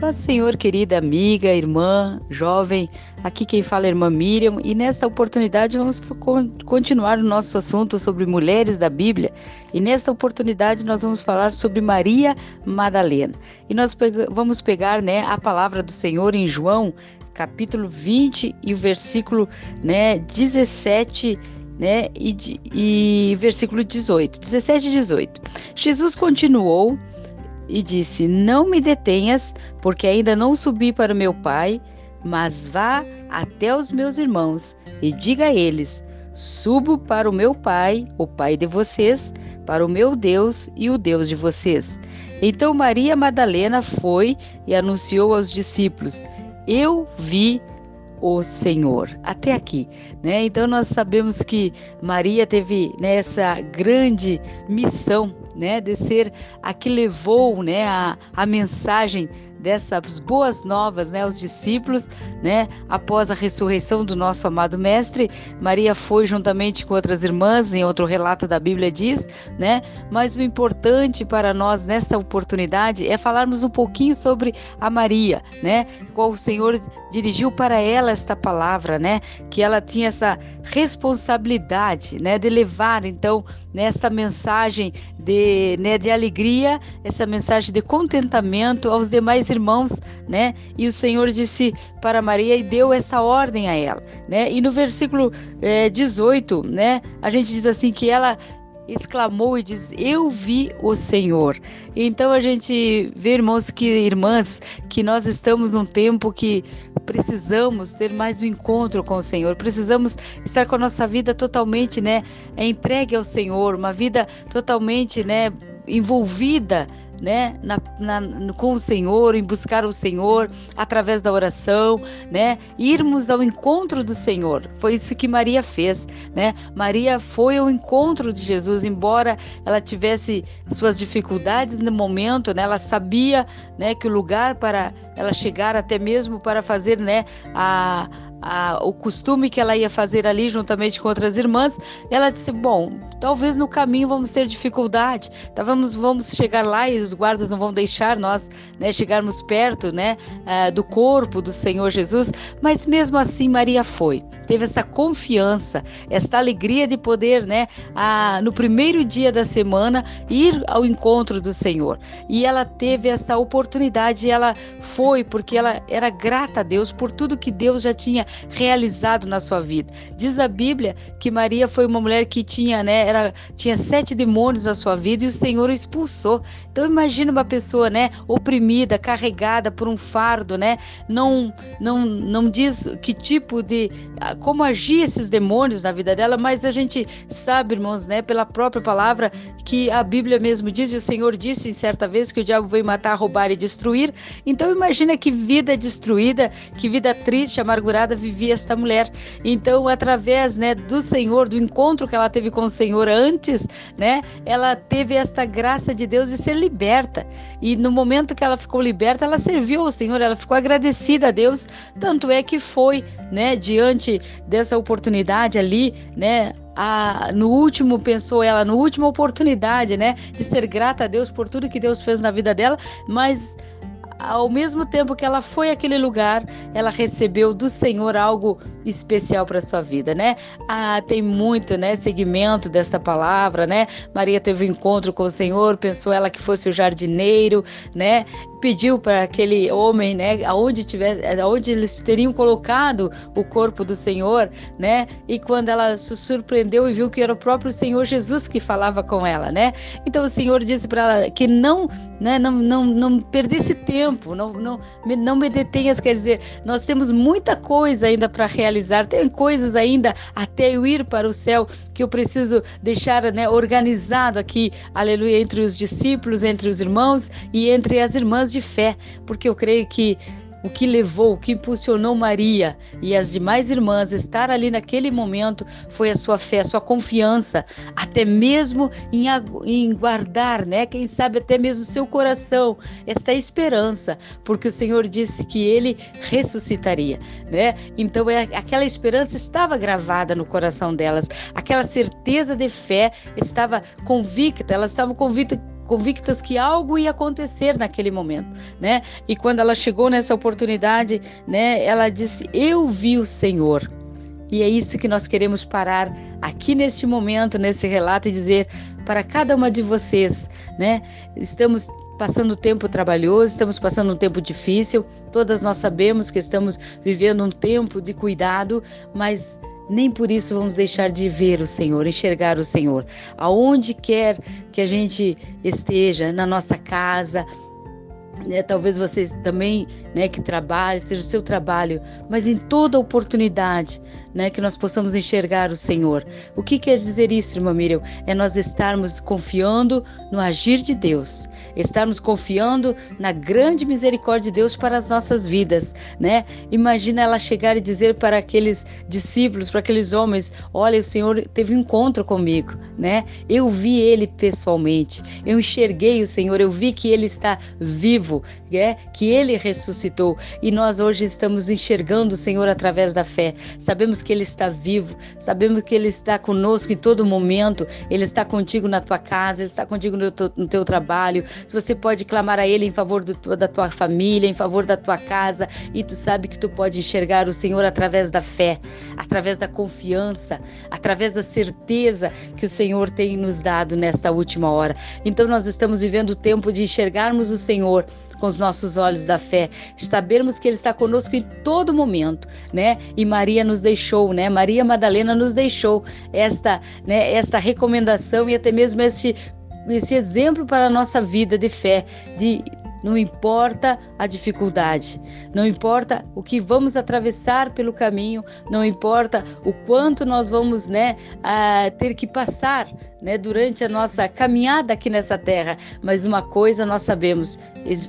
Paz Senhor, querida amiga, irmã, jovem, aqui quem fala é a irmã Miriam e nesta oportunidade vamos continuar o nosso assunto sobre mulheres da Bíblia e nesta oportunidade nós vamos falar sobre Maria Madalena e nós vamos pegar né, a palavra do Senhor em João capítulo 20 e o versículo né, 17 né, e, e versículo 18, 17 e 18. Jesus continuou e disse: Não me detenhas, porque ainda não subi para meu pai, mas vá até os meus irmãos e diga a eles: Subo para o meu pai, o pai de vocês, para o meu Deus e o Deus de vocês. Então Maria Madalena foi e anunciou aos discípulos: Eu vi o Senhor. Até aqui, né? Então nós sabemos que Maria teve né, essa grande missão, né, de ser a que levou, né, a, a mensagem dessas boas novas, né, aos discípulos, né, após a ressurreição do nosso amado mestre, Maria foi juntamente com outras irmãs, em outro relato da Bíblia diz, né, mas o importante para nós nesta oportunidade é falarmos um pouquinho sobre a Maria, né, qual o Senhor dirigiu para ela esta palavra, né, que ela tinha essa responsabilidade, né, de levar então nesta mensagem de, né, de alegria, essa mensagem de contentamento aos demais irmãos, né? E o Senhor disse para Maria e deu essa ordem a ela, né? E no versículo é, eh, 18, né? A gente diz assim que ela exclamou e diz: Eu vi o Senhor. Então a gente vê, irmãos que irmãs, que nós estamos num tempo que precisamos ter mais um encontro com o Senhor. Precisamos estar com a nossa vida totalmente, né, entregue ao Senhor, uma vida totalmente, né, envolvida né, na, na, com o Senhor, em buscar o Senhor através da oração, né, irmos ao encontro do Senhor. Foi isso que Maria fez, né? Maria foi ao encontro de Jesus, embora ela tivesse suas dificuldades no momento, né? Ela sabia, né, que o lugar para ela chegar até mesmo para fazer, né, a a, o costume que ela ia fazer ali juntamente com outras irmãs, ela disse: Bom, talvez no caminho vamos ter dificuldade, tá, vamos, chegar lá e os guardas não vão deixar nós né, chegarmos perto né, uh, do corpo do Senhor Jesus, mas mesmo assim Maria foi, teve essa confiança, essa alegria de poder, né, a, no primeiro dia da semana, ir ao encontro do Senhor. E ela teve essa oportunidade, ela foi porque ela era grata a Deus por tudo que Deus já tinha realizado na sua vida. Diz a Bíblia que Maria foi uma mulher que tinha, né, era, tinha sete demônios na sua vida e o Senhor o expulsou. Então imagina uma pessoa, né, oprimida, carregada por um fardo, né, não, não, não diz que tipo de, como agir esses demônios na vida dela, mas a gente sabe, irmãos, né, pela própria palavra que a Bíblia mesmo diz e o Senhor disse em certa vez que o diabo veio matar, roubar e destruir. Então imagina que vida destruída, que vida triste, amargurada vivia esta mulher. Então, através, né, do Senhor, do encontro que ela teve com o Senhor antes, né, ela teve esta graça de Deus de ser liberta. E no momento que ela ficou liberta, ela serviu ao Senhor, ela ficou agradecida a Deus, tanto é que foi, né, diante dessa oportunidade ali, né, a, no último, pensou ela, no última oportunidade, né, de ser grata a Deus por tudo que Deus fez na vida dela, mas ao mesmo tempo que ela foi àquele lugar, ela recebeu do Senhor algo especial para sua vida, né? Ah, tem muito, né, segmento dessa palavra, né? Maria teve um encontro com o Senhor, pensou ela que fosse o jardineiro, né? Pediu para aquele homem, né, aonde tivesse, aonde eles teriam colocado o corpo do Senhor, né? E quando ela se surpreendeu e viu que era o próprio Senhor Jesus que falava com ela, né? Então o Senhor disse para ela que não, né, não, não, não perdesse tempo, não, não, não me detenhas, quer dizer, nós temos muita coisa ainda para realizar, tem coisas ainda até eu ir para o céu que eu preciso deixar, né, organizado aqui, aleluia, entre os discípulos, entre os irmãos e entre as irmãs de fé, porque eu creio que o que levou, o que impulsionou Maria e as demais irmãs a estar ali naquele momento foi a sua fé, a sua confiança, até mesmo em, em guardar, né? Quem sabe até mesmo seu coração, esta esperança, porque o Senhor disse que ele ressuscitaria, né? Então é, aquela esperança estava gravada no coração delas, aquela certeza de fé estava convicta, elas estavam convictas convictas que algo ia acontecer naquele momento, né? E quando ela chegou nessa oportunidade, né, ela disse: "Eu vi o Senhor". E é isso que nós queremos parar aqui neste momento, nesse relato e dizer para cada uma de vocês, né? Estamos passando um tempo trabalhoso, estamos passando um tempo difícil. Todas nós sabemos que estamos vivendo um tempo de cuidado, mas nem por isso vamos deixar de ver o Senhor, enxergar o Senhor. Aonde quer que a gente esteja, na nossa casa, né, talvez você também, né, que trabalhe, seja o seu trabalho, mas em toda oportunidade, né, que nós possamos enxergar o Senhor. O que quer dizer isso, irmã Miriam? É nós estarmos confiando no agir de Deus, estarmos confiando na grande misericórdia de Deus para as nossas vidas, né? Imagina ela chegar e dizer para aqueles discípulos, para aqueles homens: Olha, o Senhor teve um encontro comigo, né? Eu vi ele pessoalmente, eu enxerguei o Senhor, eu vi que ele está vivo, é? que ele ressuscitou e nós hoje estamos enxergando o Senhor através da fé. Sabemos que ele está vivo, sabemos que ele está conosco em todo momento, ele está contigo na tua casa, ele está contigo no teu, no teu trabalho. Se você pode clamar a ele em favor do, da tua família, em favor da tua casa, e tu sabe que tu pode enxergar o Senhor através da fé, através da confiança, através da certeza que o Senhor tem nos dado nesta última hora. Então nós estamos vivendo o tempo de enxergarmos o Senhor com os nossos olhos da fé, sabermos que Ele está conosco em todo momento, né? E Maria nos deixou, né? Maria Madalena nos deixou esta, né? Esta recomendação e até mesmo esse esse exemplo para a nossa vida de fé, de não importa a dificuldade, não importa o que vamos atravessar pelo caminho, não importa o quanto nós vamos né, ter que passar né, durante a nossa caminhada aqui nessa terra, mas uma coisa nós sabemos: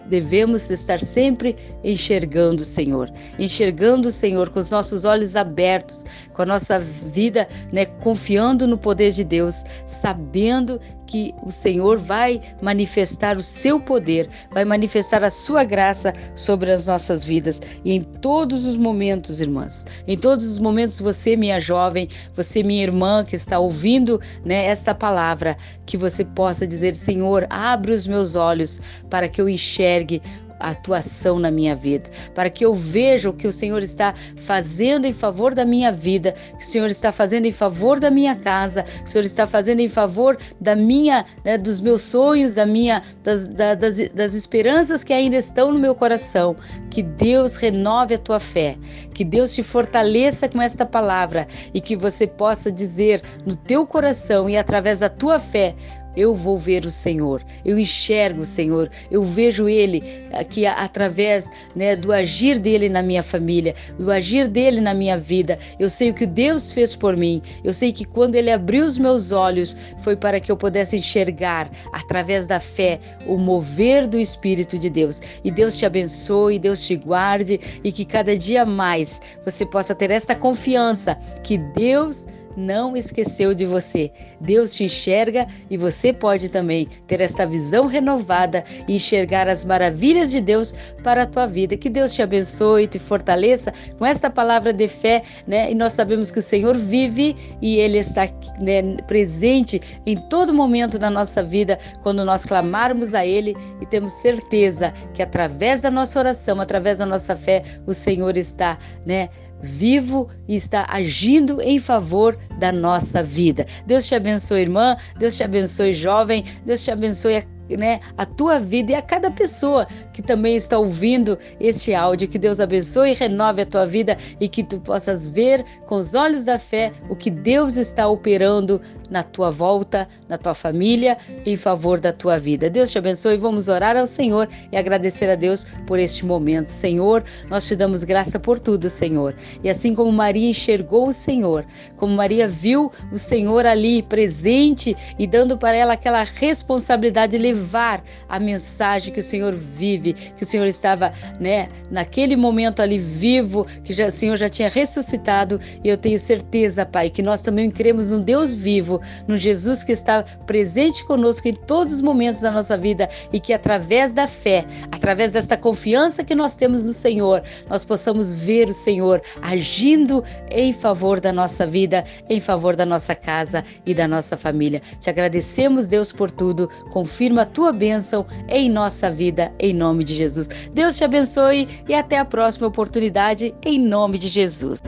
devemos estar sempre enxergando o Senhor, enxergando o Senhor com os nossos olhos abertos, com a nossa vida né, confiando no poder de Deus, sabendo que o Senhor vai manifestar o seu poder, vai manifestar a sua graça sobre as nossas vidas. E em todos os momentos, irmãs, em todos os momentos você, minha jovem, você, minha irmã que está ouvindo, né, esta palavra, que você possa dizer: Senhor, abre os meus olhos para que eu enxergue a tua ação na minha vida, para que eu veja o que o Senhor está fazendo em favor da minha vida, que o Senhor está fazendo em favor da minha casa, que o Senhor está fazendo em favor da minha, né, dos meus sonhos, da minha, das, da, das, das esperanças que ainda estão no meu coração. Que Deus renove a tua fé, que Deus te fortaleça com esta palavra e que você possa dizer no teu coração e através da tua fé eu vou ver o Senhor, eu enxergo o Senhor, eu vejo Ele aqui através né, do agir dele na minha família, do agir dele na minha vida. Eu sei o que Deus fez por mim, eu sei que quando Ele abriu os meus olhos foi para que eu pudesse enxergar através da fé o mover do Espírito de Deus. E Deus te abençoe, Deus te guarde e que cada dia mais você possa ter esta confiança que Deus não esqueceu de você. Deus te enxerga e você pode também ter esta visão renovada e enxergar as maravilhas de Deus para a tua vida. Que Deus te abençoe, te fortaleça com esta palavra de fé, né? E nós sabemos que o Senhor vive e Ele está né, presente em todo momento da nossa vida quando nós clamarmos a Ele e temos certeza que através da nossa oração, através da nossa fé, o Senhor está, né? Vivo e está agindo em favor da nossa vida. Deus te abençoe, irmã. Deus te abençoe, jovem. Deus te abençoe né, a tua vida e a cada pessoa que também está ouvindo este áudio. Que Deus abençoe e renove a tua vida e que tu possas ver com os olhos da fé o que Deus está operando na tua volta, na tua família, em favor da tua vida. Deus te abençoe. Vamos orar ao Senhor e agradecer a Deus por este momento. Senhor, nós te damos graça por tudo, Senhor. E assim como Maria enxergou o Senhor, como Maria viu o Senhor ali presente e dando para ela aquela responsabilidade de levar a mensagem que o Senhor vive, que o Senhor estava, né, naquele momento ali vivo, que já, o Senhor já tinha ressuscitado, e eu tenho certeza, Pai, que nós também cremos num Deus vivo no Jesus que está presente conosco em todos os momentos da nossa vida e que através da fé, através desta confiança que nós temos no Senhor, nós possamos ver o Senhor agindo em favor da nossa vida, em favor da nossa casa e da nossa família. Te agradecemos, Deus, por tudo. Confirma a tua bênção em nossa vida, em nome de Jesus. Deus te abençoe e até a próxima oportunidade, em nome de Jesus.